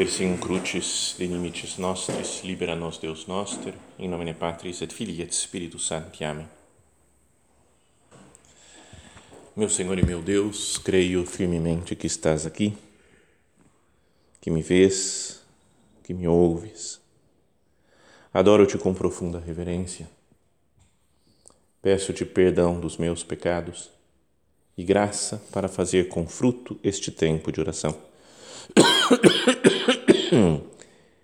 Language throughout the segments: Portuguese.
Persing crucis de limites nostris, libera nos Deus noster, in nomine Patris et Filii et Spiritus Sancti. Amém. Meu Senhor e meu Deus, creio firmemente que estás aqui, que me vês, que me ouves. Adoro-te com profunda reverência. Peço-te perdão dos meus pecados e graça para fazer com fruto este tempo de oração.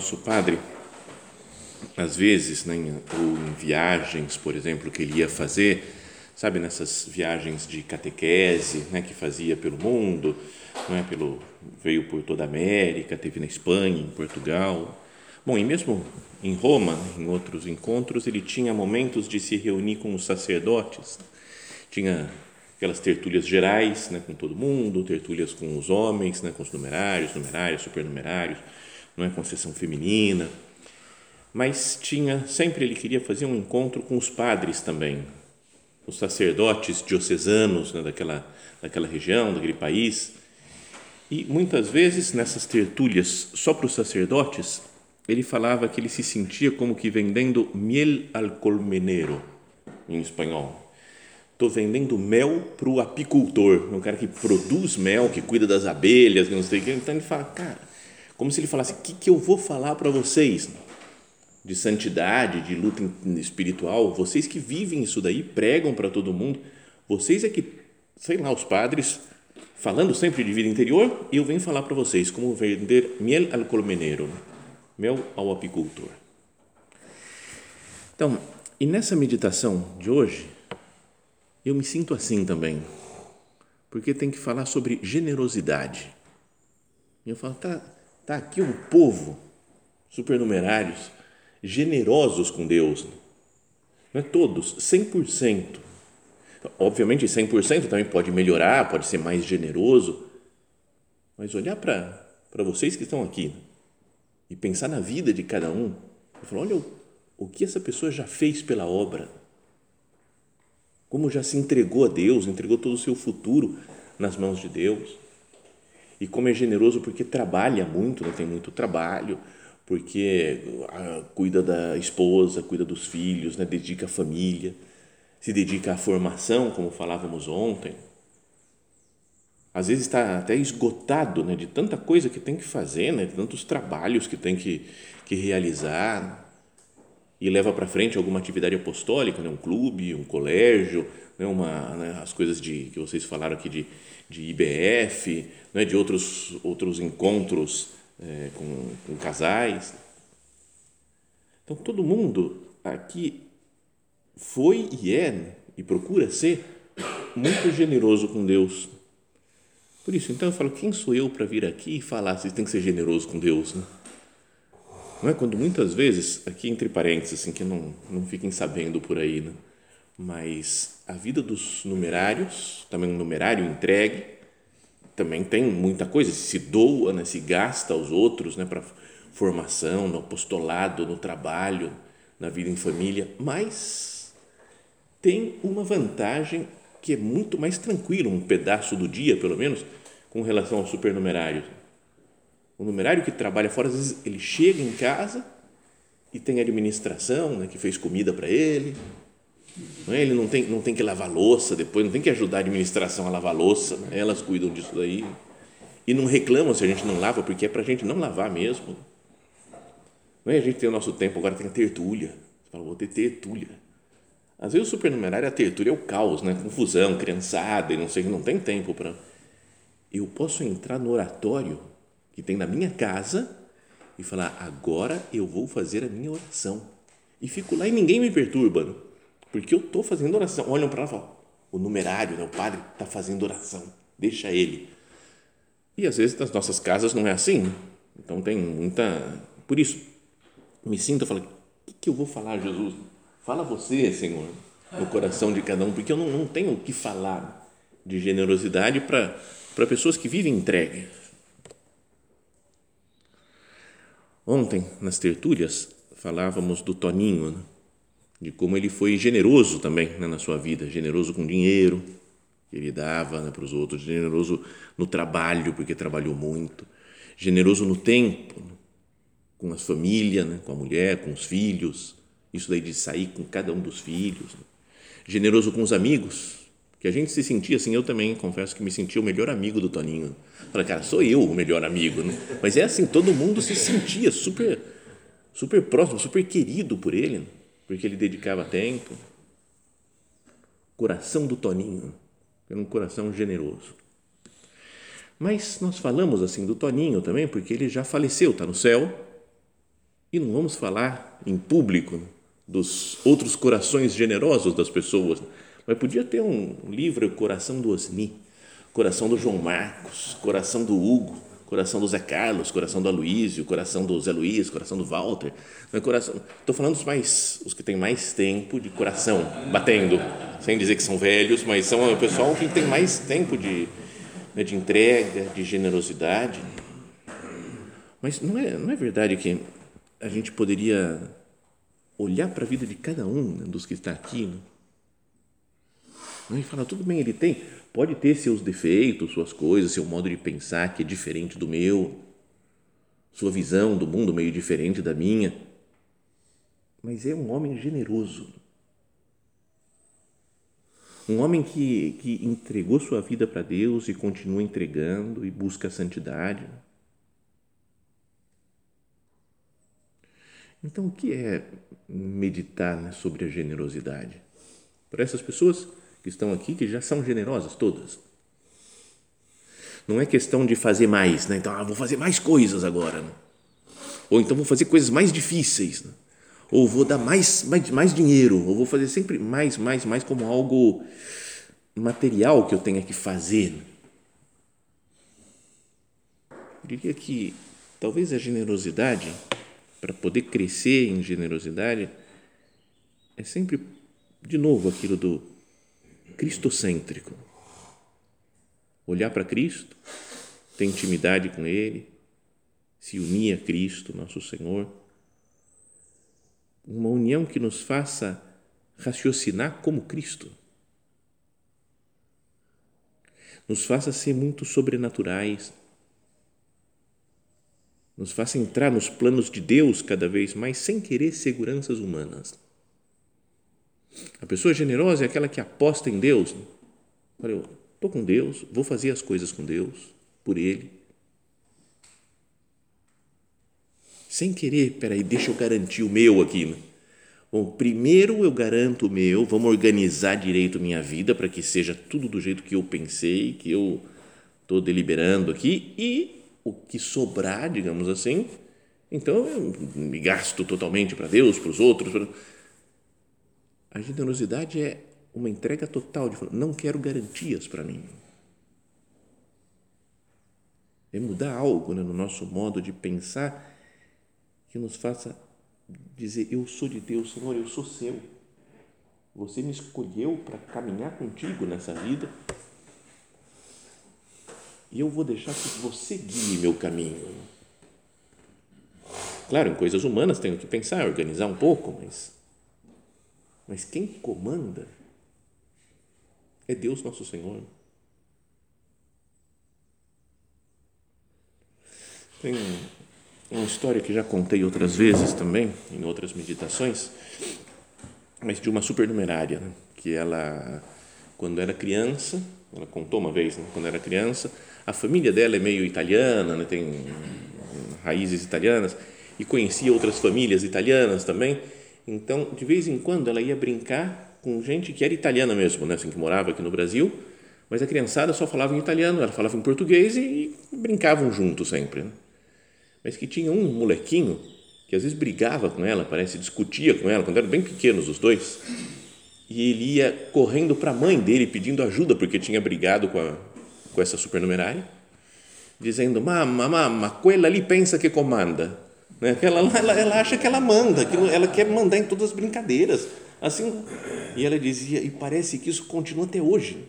nosso padre, às vezes, né, ou em viagens, por exemplo, que ele ia fazer, sabe, nessas viagens de catequese, né, que fazia pelo mundo, não é, pelo veio por toda a América, teve na Espanha, em Portugal. Bom, e mesmo em Roma, em outros encontros, ele tinha momentos de se reunir com os sacerdotes. Tinha aquelas tertúlias gerais, né, com todo mundo, tertúlias com os homens, né, com os numerários, numerários, supernumerários, não é concessão feminina. Mas tinha, sempre ele queria fazer um encontro com os padres também, os sacerdotes diocesanos né, daquela, daquela região, daquele país. E muitas vezes nessas tertúlias só para os sacerdotes, ele falava que ele se sentia como que vendendo miel al colmenero, em espanhol. Estou vendendo mel para o apicultor, um cara que produz mel, que cuida das abelhas, não sei o que. Então ele fala, cara, como se ele falasse: o que, que eu vou falar para vocês? De santidade, de luta espiritual, vocês que vivem isso daí, pregam para todo mundo, vocês é que, sei lá, os padres, falando sempre de vida interior, eu venho falar para vocês como vender miel al colmenero, mel ao apicultor. Então, e nessa meditação de hoje, eu me sinto assim também, porque tem que falar sobre generosidade. E eu falo, tá, tá aqui um povo supernumerários, generosos com Deus. Não é todos, 100%. Obviamente, 100% também pode melhorar, pode ser mais generoso, mas olhar para vocês que estão aqui e pensar na vida de cada um e falar: olha o, o que essa pessoa já fez pela obra, como já se entregou a Deus, entregou todo o seu futuro nas mãos de Deus, e como é generoso porque trabalha muito, né? tem muito trabalho porque ah, cuida da esposa, cuida dos filhos, né? dedica a família, se dedica à formação, como falávamos ontem. Às vezes está até esgotado né? de tanta coisa que tem que fazer, né? de tantos trabalhos que tem que, que realizar, e leva para frente alguma atividade apostólica, né? um clube, um colégio, né? Uma, né? as coisas de, que vocês falaram aqui de, de IBF, né? de outros, outros encontros é, com, com casais. Então, todo mundo aqui foi e é e procura ser muito generoso com Deus. Por isso, então eu falo, quem sou eu para vir aqui e falar se tem que ser generoso com Deus? Né? Não é quando muitas vezes, aqui entre parênteses, assim, que não, não fiquem sabendo por aí, né? Mas a vida dos numerários, também um numerário entregue, também tem muita coisa, se doa, né, se gasta aos outros né, para formação, no apostolado, no trabalho, na vida em família, mas tem uma vantagem que é muito mais tranquilo, um pedaço do dia, pelo menos, com relação ao supernumerário. O numerário que trabalha fora, às vezes ele chega em casa e tem administração, né, que fez comida para ele, não é? Ele não tem, não tem que lavar louça depois, não tem que ajudar a administração a lavar louça, né? elas cuidam disso daí. E não reclamam se a gente não lava, porque é para a gente não lavar mesmo. Não é? A gente tem o nosso tempo, agora tem a tertúlia. Você fala, vou ter tertúlia. Às vezes o supernumerário, a tertúlia é o caos, né? confusão, criançada, e não sei, não tem tempo para. Eu posso entrar no oratório que tem na minha casa e falar, agora eu vou fazer a minha oração. E fico lá e ninguém me perturba. Porque eu estou fazendo oração. Olham para lá e falam, o numerário, né, o padre está fazendo oração, deixa ele. E às vezes nas nossas casas não é assim. Então tem muita. Por isso, me sinto, falo, o que, que eu vou falar, Jesus? Fala você, Senhor, no coração de cada um, porque eu não, não tenho o que falar de generosidade para pessoas que vivem entregue. Ontem, nas tertúlias, falávamos do Toninho, né? De como ele foi generoso também né, na sua vida, generoso com dinheiro, que ele dava né, para os outros, generoso no trabalho, porque trabalhou muito, generoso no tempo, né, com a família, né, com a mulher, com os filhos, isso daí de sair com cada um dos filhos, né, generoso com os amigos, que a gente se sentia assim, eu também confesso que me sentia o melhor amigo do Toninho. Falei, cara, sou eu o melhor amigo, né? Mas é assim, todo mundo se sentia super, super próximo, super querido por ele, né? Porque ele dedicava tempo. Coração do Toninho era um coração generoso. Mas nós falamos assim do Toninho também, porque ele já faleceu, está no céu, e não vamos falar em público dos outros corações generosos das pessoas, mas podia ter um livro, Coração do Osni, Coração do João Marcos, Coração do Hugo, Coração do Zé Carlos, Coração do Aloísio, Coração do Zé Luiz, Coração do Walter, coração, estou falando os mais, os que têm mais tempo de coração batendo, sem dizer que são velhos, mas são o pessoal que tem mais tempo de, né, de entrega, de generosidade. Mas não é, não é verdade que a gente poderia olhar para a vida de cada um né, dos que está aqui né? E falar, tudo bem, ele tem, pode ter seus defeitos, suas coisas, seu modo de pensar que é diferente do meu, sua visão do mundo meio diferente da minha, mas é um homem generoso um homem que, que entregou sua vida para Deus e continua entregando e busca a santidade. Então, o que é meditar né, sobre a generosidade? Para essas pessoas que estão aqui, que já são generosas todas. Não é questão de fazer mais, né? Então, ah, vou fazer mais coisas agora. Né? Ou então vou fazer coisas mais difíceis. Né? ou vou dar mais, mais, mais dinheiro, ou vou fazer sempre mais, mais, mais como algo material que eu tenha que fazer. Eu diria que talvez a generosidade, para poder crescer em generosidade, é sempre, de novo, aquilo do cristocêntrico. Olhar para Cristo, ter intimidade com Ele, se unir a Cristo, nosso Senhor uma união que nos faça raciocinar como Cristo. Nos faça ser muito sobrenaturais. Nos faça entrar nos planos de Deus cada vez mais sem querer seguranças humanas. A pessoa generosa é aquela que aposta em Deus. Olha, eu estou com Deus, vou fazer as coisas com Deus, por Ele sem querer, peraí, deixa eu garantir o meu aqui. Né? Bom, primeiro eu garanto o meu, vamos organizar direito minha vida para que seja tudo do jeito que eu pensei, que eu estou deliberando aqui, e o que sobrar, digamos assim, então eu me gasto totalmente para Deus, para os outros. Pra... A generosidade é uma entrega total de não quero garantias para mim. É mudar algo né, no nosso modo de pensar que nos faça dizer: Eu sou de Deus, Senhor, eu sou seu. Você me escolheu para caminhar contigo nessa vida e eu vou deixar que você guie meu caminho. Claro, em coisas humanas tenho que pensar, organizar um pouco, mas, mas quem comanda é Deus nosso Senhor. Tem uma história que já contei outras vezes também, em outras meditações, mas de uma supernumerária, né? que ela, quando era criança, ela contou uma vez, né? quando era criança, a família dela é meio italiana, né? tem raízes italianas, e conhecia outras famílias italianas também, então, de vez em quando, ela ia brincar com gente que era italiana mesmo, né? assim, que morava aqui no Brasil, mas a criançada só falava em italiano, ela falava em português e, e brincavam juntos sempre. Né? mas que tinha um molequinho que às vezes brigava com ela, parece, discutia com ela, quando eram bem pequenos os dois, e ele ia correndo para a mãe dele pedindo ajuda porque tinha brigado com, a, com essa supernumerária. dizendo, mama, mama, aquela ali pensa que comanda. Né? Ela, ela, ela acha que ela manda, que ela quer mandar em todas as brincadeiras. Assim, e ela dizia, e parece que isso continua até hoje.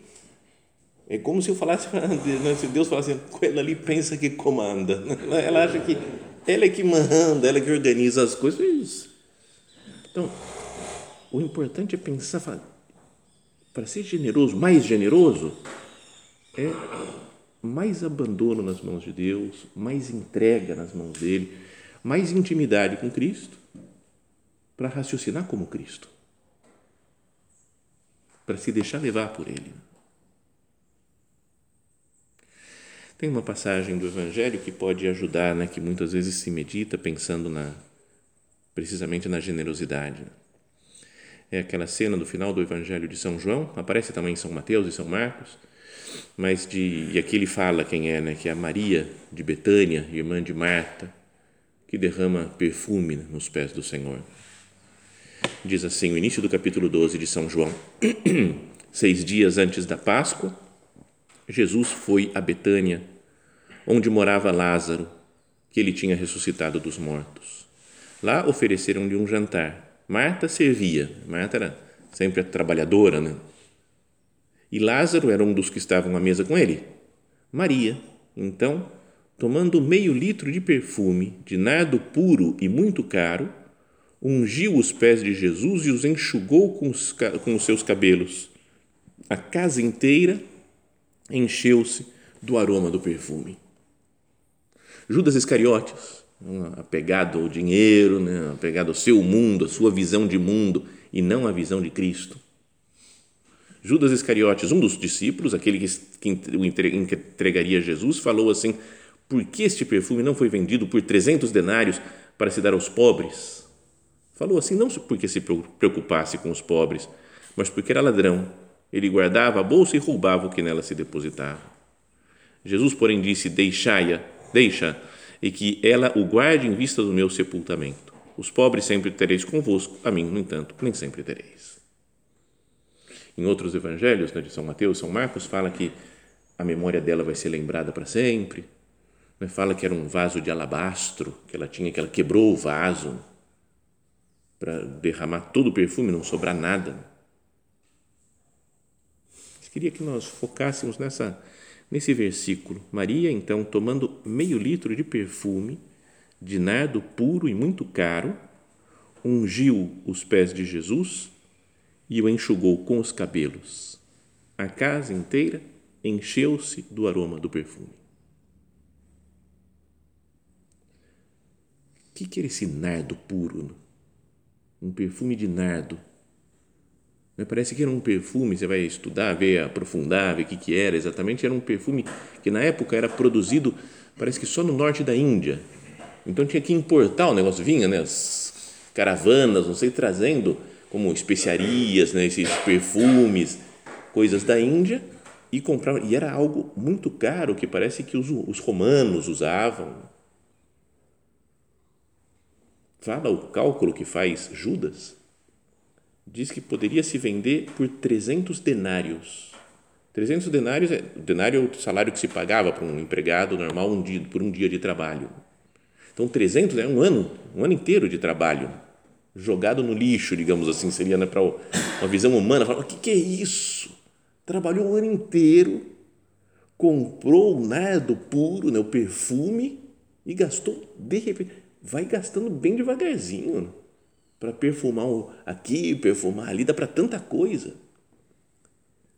É como se eu falasse, né, se Deus falasse, ela ali pensa que comanda. Ela acha que ela é que manda, ela é que organiza as coisas. Então, o importante é pensar, para ser generoso, mais generoso, é mais abandono nas mãos de Deus, mais entrega nas mãos dele, mais intimidade com Cristo, para raciocinar como Cristo, para se deixar levar por Ele. Tem uma passagem do Evangelho que pode ajudar, né, que muitas vezes se medita pensando na precisamente na generosidade. É aquela cena do final do Evangelho de São João, aparece também em São Mateus e São Marcos, mas de e aqui ele fala quem é, né, que é a Maria de Betânia, irmã de Marta, que derrama perfume nos pés do Senhor. Diz assim, o início do capítulo 12 de São João. Seis dias antes da Páscoa, Jesus foi a Betânia, onde morava Lázaro, que ele tinha ressuscitado dos mortos. Lá ofereceram-lhe um jantar. Marta servia. Marta era sempre a trabalhadora, né? E Lázaro era um dos que estavam à mesa com ele. Maria, então, tomando meio litro de perfume de nardo puro e muito caro, ungiu os pés de Jesus e os enxugou com os, com os seus cabelos. A casa inteira encheu-se do aroma do perfume. Judas Iscariotes, apegado ao dinheiro, né, apegado ao seu mundo, a sua visão de mundo e não a visão de Cristo. Judas Iscariotes, um dos discípulos, aquele que, o entregaria Jesus, falou assim: Por que este perfume não foi vendido por 300 denários para se dar aos pobres? Falou assim, não porque se preocupasse com os pobres, mas porque era ladrão. Ele guardava a bolsa e roubava o que nela se depositava. Jesus, porém, disse: Deixai-a, deixa, e que ela o guarde em vista do meu sepultamento. Os pobres sempre tereis convosco, a mim, no entanto, nem sempre tereis. Em outros evangelhos, né, de São Mateus, São Marcos, fala que a memória dela vai ser lembrada para sempre. Fala que era um vaso de alabastro que ela tinha, que ela quebrou o vaso para derramar todo o perfume, não sobrar nada queria que nós focássemos nessa, nesse versículo. Maria, então, tomando meio litro de perfume, de nardo puro e muito caro, ungiu os pés de Jesus e o enxugou com os cabelos. A casa inteira encheu-se do aroma do perfume. Que, que era esse nardo puro? Um perfume de nardo Parece que era um perfume, você vai estudar, ver, aprofundar, ver o que, que era exatamente. Era um perfume que na época era produzido, parece que só no norte da Índia. Então tinha que importar o negócio, vinha, né, as caravanas, não sei, trazendo como especiarias, né, esses perfumes, coisas da Índia e comprar E era algo muito caro que parece que os, os romanos usavam. Fala o cálculo que faz Judas diz que poderia se vender por 300 denários. 300 denários, é, denário é o salário que se pagava para um empregado normal um dia, por um dia de trabalho. Então, 300 é um ano, um ano inteiro de trabalho, jogado no lixo, digamos assim, seria né, para uma visão humana. O que, que é isso? Trabalhou um ano inteiro, comprou o nardo puro, né, o perfume, e gastou, de repente, vai gastando bem devagarzinho para perfumar aqui, perfumar ali, dá para tanta coisa.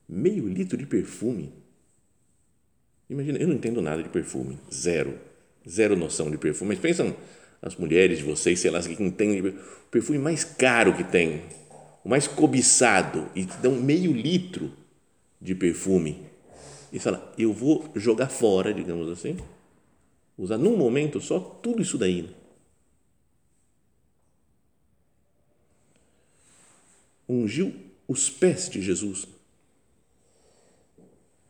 Meio litro de perfume. Imagina, eu não entendo nada de perfume, zero, zero noção de perfume. Mas pensam as mulheres de vocês, sei lá, que entendem o perfume mais caro que tem, o mais cobiçado, e te dão meio litro de perfume. E fala, eu vou jogar fora, digamos assim, usar num momento só tudo isso daí ungiu os pés de Jesus.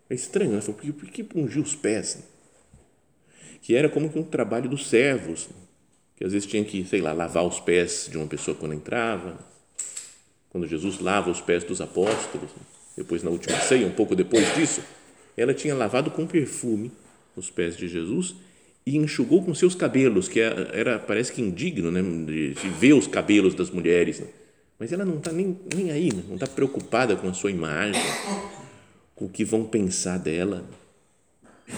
É estranho, né? Por que, que ungiu os pés? Que era como que um trabalho dos servos, que às vezes tinha que, sei lá, lavar os pés de uma pessoa quando entrava. Quando Jesus lava os pés dos apóstolos, depois na última ceia, um pouco depois disso, ela tinha lavado com perfume os pés de Jesus e enxugou com seus cabelos, que era, era parece que indigno né, de, de, ver os cabelos das mulheres. Né? Mas ela não está nem, nem aí, né? não está preocupada com a sua imagem, com o que vão pensar dela.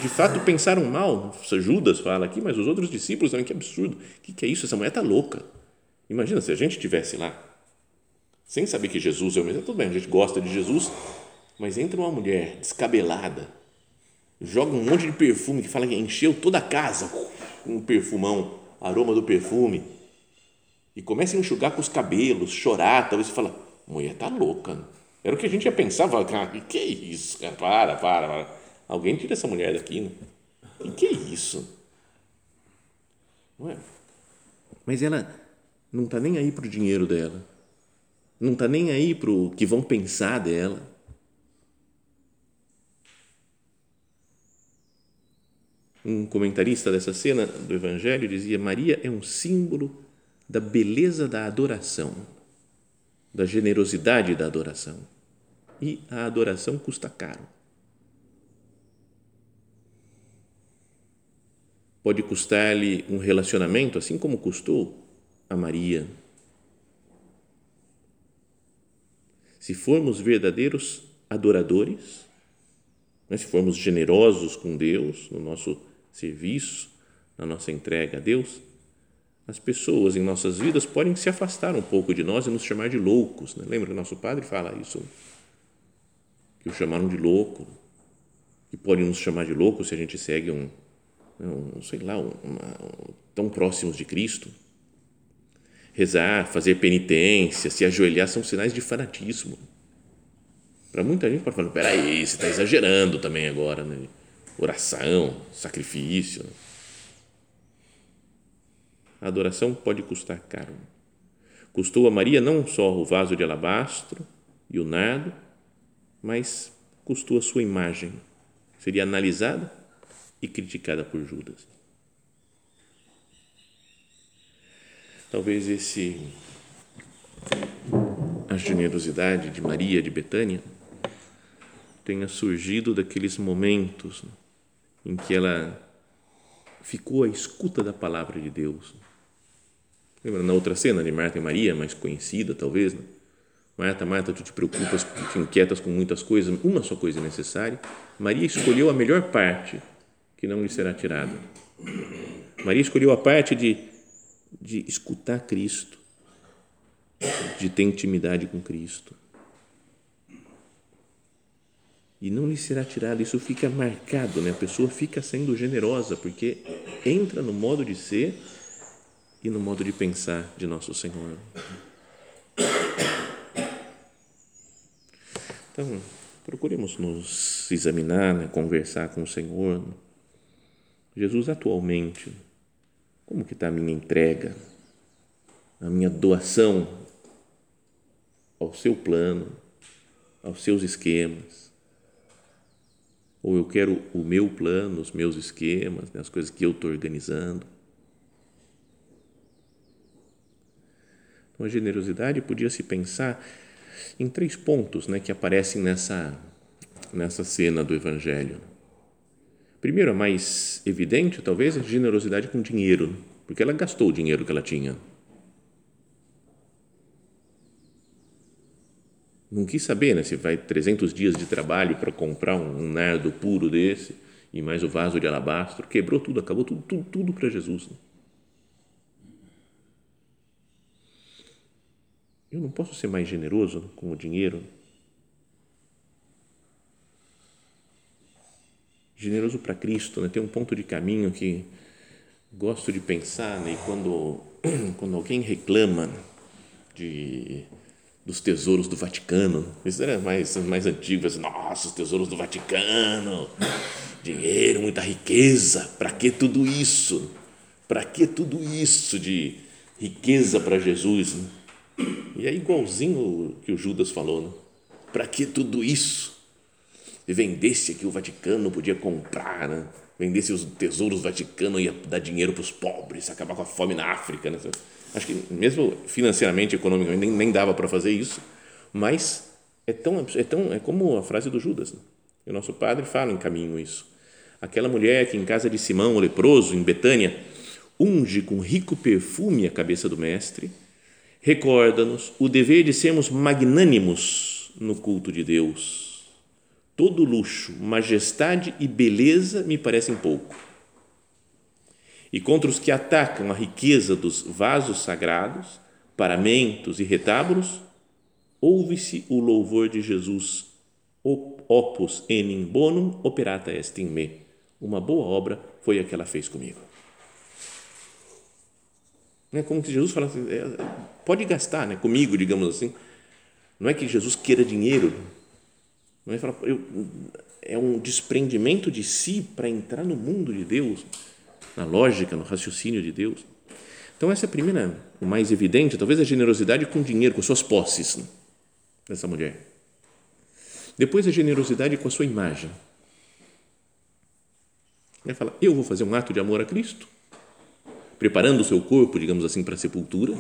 De fato, pensaram mal. Judas fala aqui, mas os outros discípulos também, que absurdo. O que, que é isso? Essa mulher está louca. Imagina se a gente estivesse lá, sem saber que Jesus é o mesmo. Tudo bem, a gente gosta de Jesus, mas entra uma mulher descabelada, joga um monte de perfume que fala que encheu toda a casa com um perfumão, aroma do perfume, e começa a enxugar com os cabelos, chorar, talvez você fala, mulher tá louca. Era o que a gente ia pensar, falar, cara, que isso, cara? Para, para, para. Alguém tira essa mulher daqui, né? E que isso? Não é? Mas ela não está nem aí para o dinheiro dela, não está nem aí para o que vão pensar dela Um comentarista dessa cena do Evangelho dizia: Maria é um símbolo da beleza da adoração, da generosidade da adoração. E a adoração custa caro. Pode custar-lhe um relacionamento, assim como custou a Maria. Se formos verdadeiros adoradores, né, se formos generosos com Deus no nosso serviço, na nossa entrega a Deus, as pessoas em nossas vidas podem se afastar um pouco de nós e nos chamar de loucos. Né? Lembra que nosso padre fala isso? Que o chamaram de louco. Que podem nos chamar de louco se a gente segue um, um sei lá, um, uma, um, tão próximos de Cristo. Rezar, fazer penitência, se ajoelhar são sinais de fanatismo. Para muita gente pode falar, peraí, você está exagerando também agora, né? oração, sacrifício. A adoração pode custar caro. Custou a Maria não só o vaso de alabastro e o nardo, mas custou a sua imagem. Seria analisada e criticada por Judas. Talvez esse a generosidade de Maria de Betânia tenha surgido daqueles momentos em que ela ficou à escuta da palavra de Deus. Lembra na outra cena de Marta e Maria, mais conhecida talvez? Né? Marta, Marta, tu te preocupas, te inquietas com muitas coisas, uma só coisa é necessária. Maria escolheu a melhor parte que não lhe será tirada. Maria escolheu a parte de, de escutar Cristo, de ter intimidade com Cristo e não lhe será tirado. Isso fica marcado, né? A pessoa fica sendo generosa porque entra no modo de ser e no modo de pensar de nosso Senhor. Então, procuremos nos examinar, né? conversar com o Senhor. Jesus, atualmente, como que está a minha entrega, a minha doação ao seu plano, aos seus esquemas? ou eu quero o meu plano, os meus esquemas, né, as coisas que eu estou organizando. Então, a generosidade podia se pensar em três pontos né, que aparecem nessa, nessa cena do Evangelho. Primeiro, a mais evidente, talvez, é a generosidade com dinheiro, porque ela gastou o dinheiro que ela tinha. não quis saber né, se vai 300 dias de trabalho para comprar um, nardo puro desse e mais o vaso de alabastro, quebrou tudo, acabou tudo, tudo, tudo para Jesus. Né? Eu não posso ser mais generoso com o dinheiro? Generoso para Cristo, né? tem um ponto de caminho que gosto de pensar, né? e quando, quando alguém reclama de dos tesouros do Vaticano. Isso era mais, mais antigo. Assim, Nossa, os tesouros do Vaticano, dinheiro, muita riqueza. Para que tudo isso? Para que tudo isso de riqueza para Jesus? Né? E é igualzinho que o Judas falou. Né? Para que tudo isso? E vendesse aqui o Vaticano, podia comprar, né? vendesse os tesouros do Vaticano, ia dar dinheiro para os pobres, acabar com a fome na África. Né? Acho que mesmo financeiramente, economicamente, nem, nem dava para fazer isso, mas é tão, é tão é como a frase do Judas. Né? E o nosso padre fala em caminho isso. aquela mulher que em casa de Simão, o leproso, em Betânia, unge com rico perfume a cabeça do Mestre, recorda-nos o dever de sermos magnânimos no culto de Deus. Todo luxo, majestade e beleza me parecem pouco. E contra os que atacam a riqueza dos vasos sagrados, paramentos e retábulos, ouve-se o louvor de Jesus, opus enim bonum operata est in me. Uma boa obra foi a que ela fez comigo. É como que Jesus fala assim, é, pode gastar né, comigo, digamos assim. Não é que Jesus queira dinheiro, não é, falar, eu, é um desprendimento de si para entrar no mundo de Deus, na lógica, no raciocínio de Deus. Então, essa é a primeira, o mais evidente, talvez a generosidade com dinheiro, com suas posses né, dessa mulher. Depois, a generosidade com a sua imagem. Ele fala, eu vou fazer um ato de amor a Cristo, preparando o seu corpo, digamos assim, para a sepultura.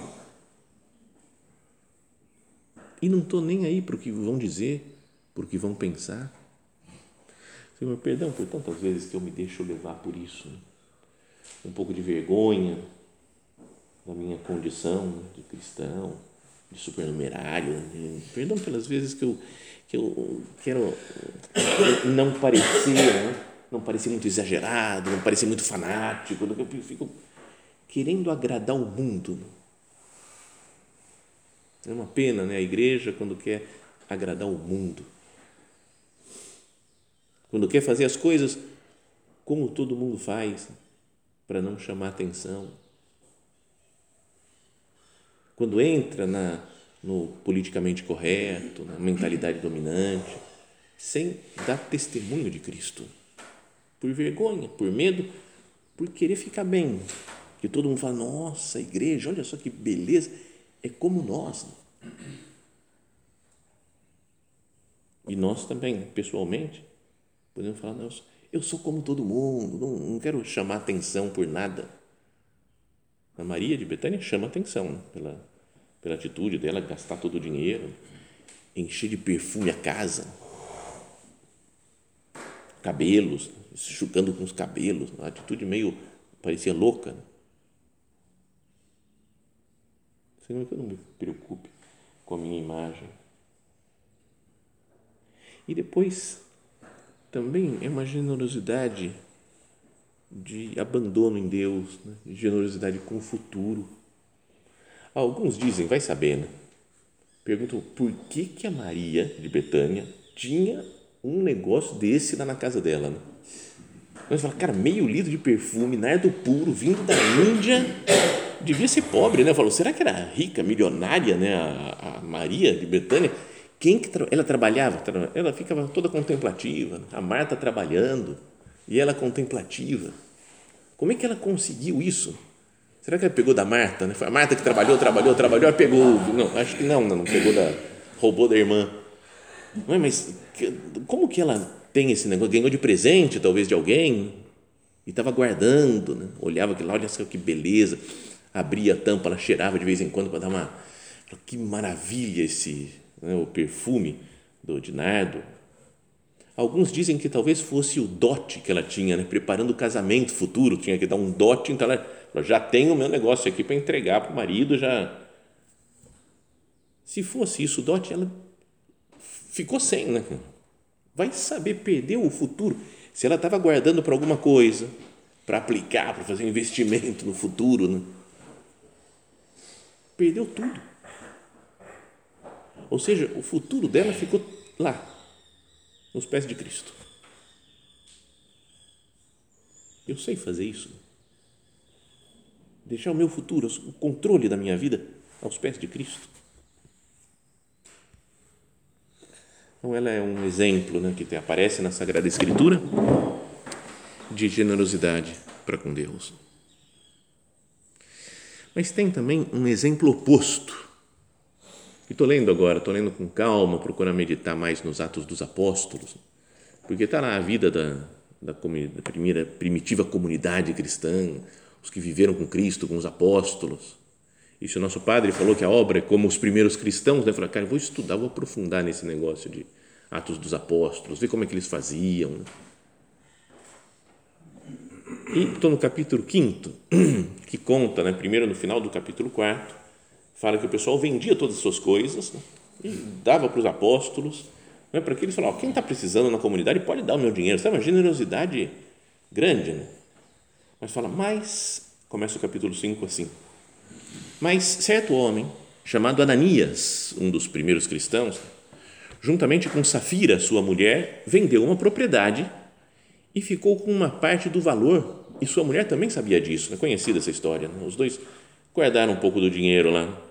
E não estou nem aí para o que vão dizer, para o que vão pensar. Senhor, perdão por tantas vezes que eu me deixo levar por isso. Né? Um pouco de vergonha da minha condição de cristão, de supernumerário. Né? Perdão pelas vezes que eu, que eu quero não parecer, né? não parecer muito exagerado, não parecer muito fanático. Eu fico querendo agradar o mundo. É uma pena, né? A igreja, quando quer agradar o mundo, quando quer fazer as coisas como todo mundo faz, para não chamar atenção, quando entra na, no politicamente correto, na mentalidade dominante, sem dar testemunho de Cristo, por vergonha, por medo, por querer ficar bem, que todo mundo fala, nossa, igreja, olha só que beleza, é como nós. E nós também, pessoalmente, podemos falar, não, eu sou como todo mundo, não, não quero chamar atenção por nada. A Maria de Betânia chama atenção né, pela, pela atitude dela, gastar todo o dinheiro, encher de perfume a casa, cabelos, chutando com os cabelos, uma atitude meio, parecia louca. Né? Senhor, que eu não me preocupe com a minha imagem. E depois, também é uma generosidade de abandono em Deus, né? generosidade com o futuro. Alguns dizem, vai saber, né? Perguntam por que, que a Maria de Betânia tinha um negócio desse lá na casa dela. Né? Mas fala, cara, meio litro de perfume, nardo puro, vindo da Índia devia ser pobre, né? Falou, será que era rica, milionária, né? A, a Maria de Betânia, quem que tra ela trabalhava? Ela ficava toda contemplativa, a Marta trabalhando e ela contemplativa. Como é que ela conseguiu isso? Será que ela pegou da Marta? Né? Foi a Marta que trabalhou, trabalhou, trabalhou, ela pegou. Não, acho que não, não pegou da. roubou da irmã. Não, mas como que ela tem esse negócio? Ganhou de presente, talvez, de alguém? E estava guardando, né? olhava aquilo lá, olha só que beleza abria a tampa, ela cheirava de vez em quando para dar uma. Que maravilha esse né, o perfume do de nardo. Alguns dizem que talvez fosse o dote que ela tinha, né, preparando o casamento futuro, tinha que dar um dote, então ela, ela já tem o meu negócio aqui para entregar para o marido, já. Se fosse isso o dote, ela ficou sem, né? Vai saber, perdeu o futuro. Se ela estava guardando para alguma coisa, para aplicar, para fazer um investimento no futuro, né? Perdeu tudo. Ou seja, o futuro dela ficou lá, nos pés de Cristo. Eu sei fazer isso. Deixar o meu futuro, o controle da minha vida aos pés de Cristo. Então, ela é um exemplo né, que aparece na Sagrada Escritura de generosidade para com Deus. Mas tem também um exemplo oposto. Estou lendo agora, estou lendo com calma, procurando meditar mais nos Atos dos Apóstolos, porque está na vida da, da, da primeira primitiva comunidade cristã, os que viveram com Cristo, com os apóstolos. E se o nosso padre falou que a obra é como os primeiros cristãos, né? Falei, cara, eu vou estudar, vou aprofundar nesse negócio de Atos dos Apóstolos, ver como é que eles faziam. Né? E estou no capítulo 5, que conta, né, primeiro no final do capítulo 4, fala que o pessoal vendia todas as suas coisas né, e dava para os apóstolos, né, para que eles falassem, quem está precisando na comunidade pode dar o meu dinheiro. Isso é uma generosidade grande, né? Mas fala, mas, começa o capítulo 5 assim, mas certo homem, chamado Ananias, um dos primeiros cristãos, juntamente com Safira, sua mulher, vendeu uma propriedade e ficou com uma parte do valor. E sua mulher também sabia disso, é conhecida essa história. Né? Os dois guardaram um pouco do dinheiro lá.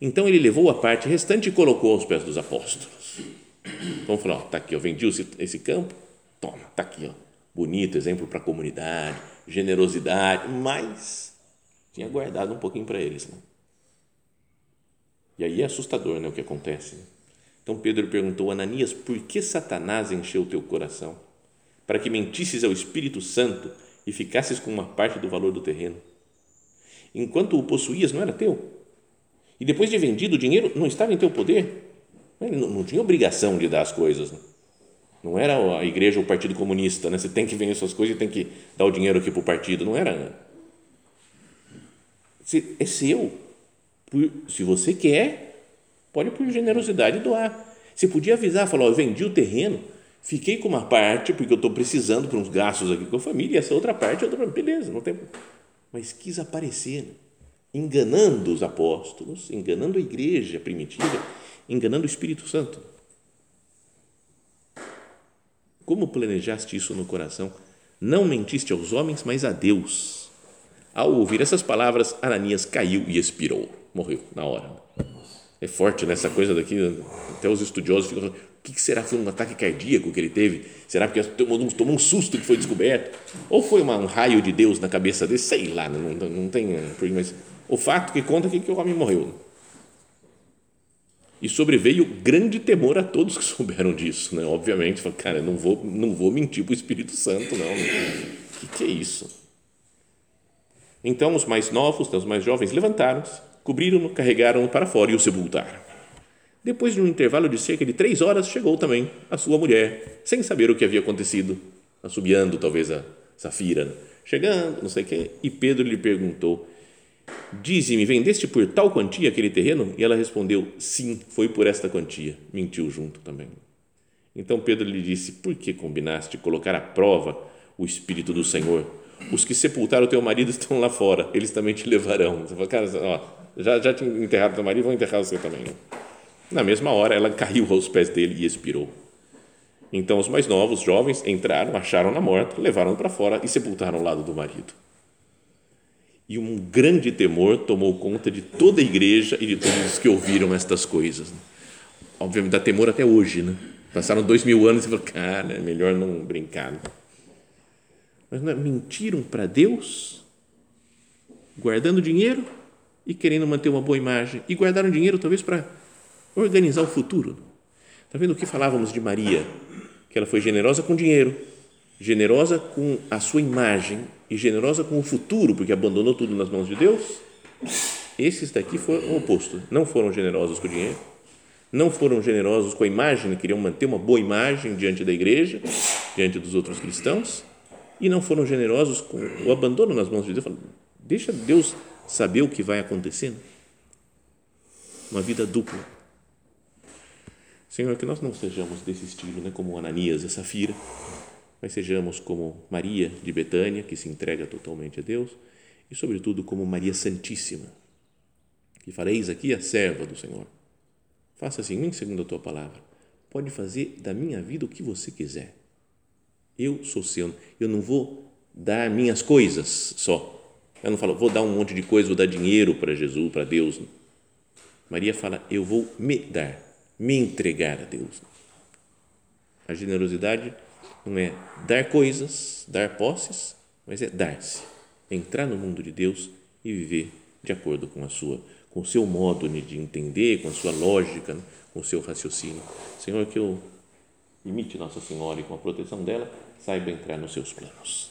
Então ele levou a parte restante e colocou aos pés dos apóstolos. Então falou: está aqui, eu vendi esse campo, toma, está aqui, ó, bonito exemplo para a comunidade, generosidade, mas tinha guardado um pouquinho para eles. Né? E aí é assustador né, o que acontece. Então Pedro perguntou Ananias: por que Satanás encheu teu coração? Para que mentisses ao Espírito Santo e ficasses com uma parte do valor do terreno. Enquanto o possuías, não era teu? E depois de vendido, o dinheiro não estava em teu poder? Ele não, não tinha obrigação de dar as coisas. Né? Não era a igreja ou o Partido Comunista, né? Você tem que vender suas coisas e tem que dar o dinheiro aqui para o partido. Não era. Né? É seu. Se você quer, pode por generosidade doar. Você podia avisar, falar, eu vendi o terreno, fiquei com uma parte porque eu estou precisando para uns gastos aqui com a família e essa outra parte, outra, beleza, não tem. Mas quis aparecer, né? enganando os apóstolos, enganando a igreja primitiva, enganando o Espírito Santo. Como planejaste isso no coração? Não mentiste aos homens, mas a Deus. Ao ouvir essas palavras, Ananias caiu e expirou, morreu na hora. É forte nessa coisa daqui, até os estudiosos ficam o que será? Foi um ataque cardíaco que ele teve? Será porque tomou tomou um susto que foi descoberto? Ou foi uma, um raio de Deus na cabeça dele? Sei lá, não, não, tem. Mas o fato que conta é que o homem morreu. E sobreveio grande temor a todos que souberam disso, né? Obviamente, falaram, cara, não vou, não vou mentir para o Espírito Santo, não. O que, que é isso? Então os mais novos, os mais jovens, levantaram-se, cobriram-no, carregaram-no para fora e o sepultaram. Depois de um intervalo de cerca de três horas, chegou também a sua mulher, sem saber o que havia acontecido, assobiando talvez a Safira, né? chegando, não sei o quê, e Pedro lhe perguntou, Dize-me, vendeste por tal quantia aquele terreno? E ela respondeu: Sim, foi por esta quantia. Mentiu junto também. Então Pedro lhe disse: Por que combinaste colocar à prova o Espírito do Senhor? Os que sepultaram o teu marido estão lá fora, eles também te levarão. Você fala, cara, ó, já, já tinha enterrado teu marido, vão enterrar você também. Na mesma hora, ela caiu aos pés dele e expirou. Então os mais novos, jovens, entraram, acharam-na morta, levaram para fora e sepultaram ao lado do marido e um grande temor tomou conta de toda a igreja e de todos os que ouviram estas coisas. Obviamente dá temor até hoje, né? Passaram dois mil anos e falaram, cara, é melhor não brincar. Né? Mas não é, mentiram para Deus, guardando dinheiro e querendo manter uma boa imagem. E guardaram dinheiro talvez para organizar o futuro. Está vendo o que falávamos de Maria? Que ela foi generosa com dinheiro, generosa com a sua imagem e generosa com o futuro, porque abandonou tudo nas mãos de Deus, esses daqui foram o oposto. Não foram generosos com o dinheiro, não foram generosos com a imagem, queriam manter uma boa imagem diante da igreja, diante dos outros cristãos, e não foram generosos com o abandono nas mãos de Deus. Deixa Deus saber o que vai acontecendo. Uma vida dupla. Senhor, que nós não sejamos desse estilo, né, como Ananias e Safira, mas sejamos como Maria de Betânia, que se entrega totalmente a Deus, e, sobretudo, como Maria Santíssima, que fareis aqui a serva do Senhor. Faça-se em mim segundo a tua palavra. Pode fazer da minha vida o que você quiser. Eu sou seu. Eu não vou dar minhas coisas só. Eu não falo, vou dar um monte de coisa, vou dar dinheiro para Jesus, para Deus. Maria fala, eu vou me dar, me entregar a Deus. A generosidade não é dar coisas, dar posses, mas é dar-se, entrar no mundo de Deus e viver de acordo com a sua, com o seu modo de entender, com a sua lógica, né? com o seu raciocínio. Senhor, que eu imite Nossa Senhora e com a proteção dela saiba entrar nos seus planos.